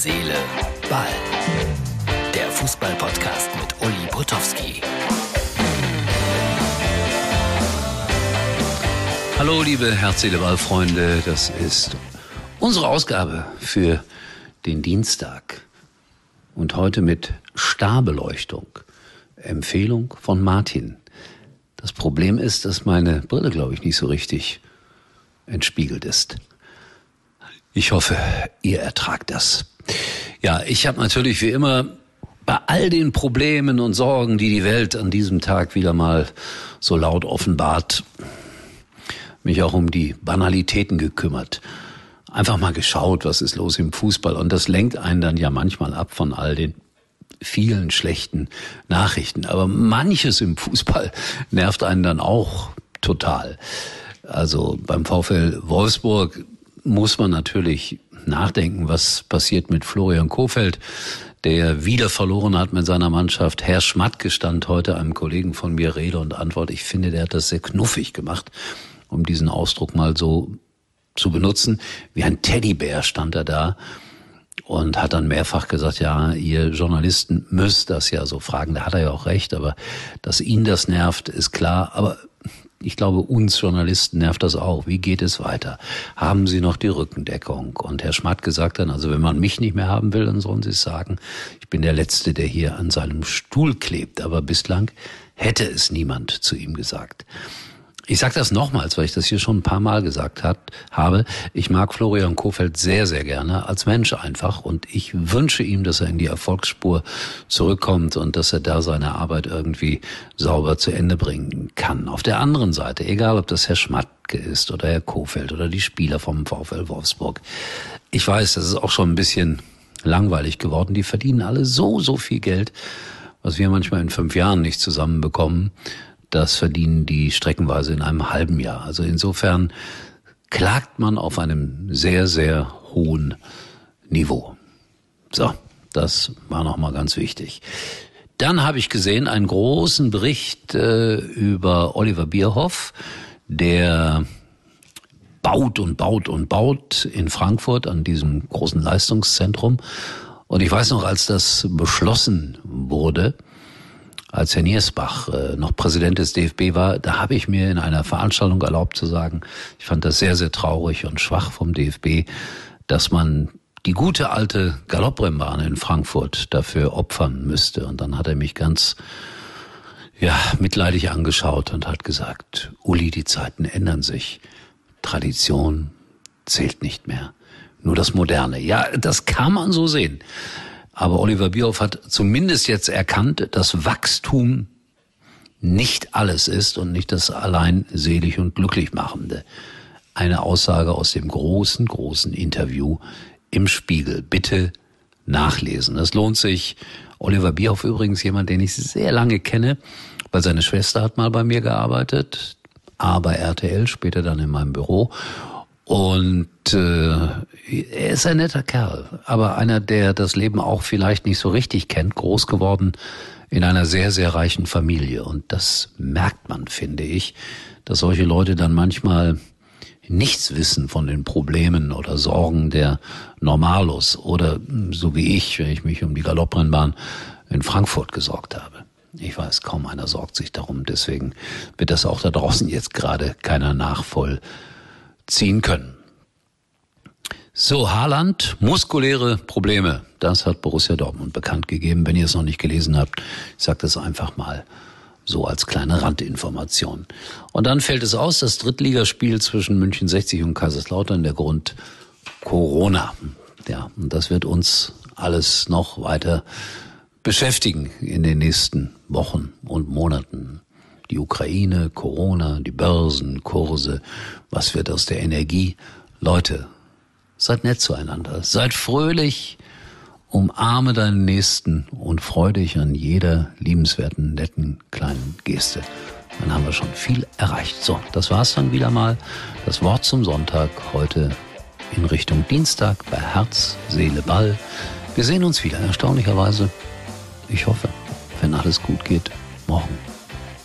Seele, Ball. Der Fußball-Podcast mit Uli Potowski. Hallo, liebe Herz, Seele, Ball-Freunde. Das ist unsere Ausgabe für den Dienstag. Und heute mit Starbeleuchtung. Empfehlung von Martin. Das Problem ist, dass meine Brille, glaube ich, nicht so richtig entspiegelt ist. Ich hoffe, ihr ertragt das. Ja, ich habe natürlich wie immer bei all den Problemen und Sorgen, die die Welt an diesem Tag wieder mal so laut offenbart, mich auch um die Banalitäten gekümmert. Einfach mal geschaut, was ist los im Fußball. Und das lenkt einen dann ja manchmal ab von all den vielen schlechten Nachrichten. Aber manches im Fußball nervt einen dann auch total. Also beim VfL Wolfsburg muss man natürlich nachdenken, was passiert mit Florian Kofeld, der wieder verloren hat mit seiner Mannschaft. Herr Schmatke stand heute einem Kollegen von mir Rede und Antwort. Ich finde, der hat das sehr knuffig gemacht, um diesen Ausdruck mal so zu benutzen. Wie ein Teddybär stand er da und hat dann mehrfach gesagt, ja, ihr Journalisten müsst das ja so fragen. Da hat er ja auch recht, aber dass ihn das nervt, ist klar. Aber ich glaube, uns Journalisten nervt das auch. Wie geht es weiter? Haben Sie noch die Rückendeckung? Und Herr Schmatt gesagt dann, also wenn man mich nicht mehr haben will, dann sollen Sie es sagen. Ich bin der Letzte, der hier an seinem Stuhl klebt. Aber bislang hätte es niemand zu ihm gesagt. Ich sage das nochmals, weil ich das hier schon ein paar Mal gesagt hat, habe. Ich mag Florian Kofeld sehr, sehr gerne als Mensch einfach und ich wünsche ihm, dass er in die Erfolgsspur zurückkommt und dass er da seine Arbeit irgendwie sauber zu Ende bringen kann. Auf der anderen Seite, egal ob das Herr Schmatke ist oder Herr Kofeld oder die Spieler vom VfL Wolfsburg, ich weiß, das ist auch schon ein bisschen langweilig geworden. Die verdienen alle so, so viel Geld, was wir manchmal in fünf Jahren nicht zusammenbekommen das verdienen die streckenweise in einem halben Jahr. Also insofern klagt man auf einem sehr, sehr hohen Niveau. So, das war nochmal ganz wichtig. Dann habe ich gesehen einen großen Bericht äh, über Oliver Bierhoff, der baut und baut und baut in Frankfurt an diesem großen Leistungszentrum. Und ich weiß noch, als das beschlossen wurde, als Herr Niersbach äh, noch Präsident des DFB war, da habe ich mir in einer Veranstaltung erlaubt zu sagen, ich fand das sehr, sehr traurig und schwach vom DFB, dass man die gute alte Galopprennbahn in Frankfurt dafür opfern müsste. Und dann hat er mich ganz ja, mitleidig angeschaut und hat gesagt, Uli, die Zeiten ändern sich. Tradition zählt nicht mehr. Nur das Moderne. Ja, das kann man so sehen. Aber Oliver Bierhoff hat zumindest jetzt erkannt, dass Wachstum nicht alles ist und nicht das allein selig und glücklich machende. Eine Aussage aus dem großen, großen Interview im Spiegel. Bitte nachlesen. Es lohnt sich. Oliver Bierhoff übrigens jemand, den ich sehr lange kenne, weil seine Schwester hat mal bei mir gearbeitet, aber RTL, später dann in meinem Büro. Und äh, er ist ein netter Kerl, aber einer, der das Leben auch vielleicht nicht so richtig kennt, groß geworden in einer sehr, sehr reichen Familie. Und das merkt man, finde ich, dass solche Leute dann manchmal nichts wissen von den Problemen oder Sorgen der Normalos oder so wie ich, wenn ich mich um die Galopprennbahn in Frankfurt gesorgt habe. Ich weiß, kaum einer sorgt sich darum, deswegen wird das auch da draußen jetzt gerade keiner nachvoll ziehen können. So, Haaland, muskuläre Probleme. Das hat Borussia Dortmund bekannt gegeben. Wenn ihr es noch nicht gelesen habt, ich sage das einfach mal so als kleine Randinformation. Und dann fällt es aus, das Drittligaspiel zwischen München 60 und Kaiserslautern, der Grund Corona. Ja, und das wird uns alles noch weiter beschäftigen in den nächsten Wochen und Monaten die Ukraine, Corona, die Börsen, Kurse, was wird aus der Energie? Leute, seid nett zueinander, seid fröhlich, umarme deinen Nächsten und freu dich an jeder liebenswerten, netten, kleinen Geste. Dann haben wir schon viel erreicht. So, das war's dann wieder mal. Das Wort zum Sonntag heute in Richtung Dienstag bei Herz, Seele, Ball. Wir sehen uns wieder, erstaunlicherweise. Ich hoffe, wenn alles gut geht, morgen.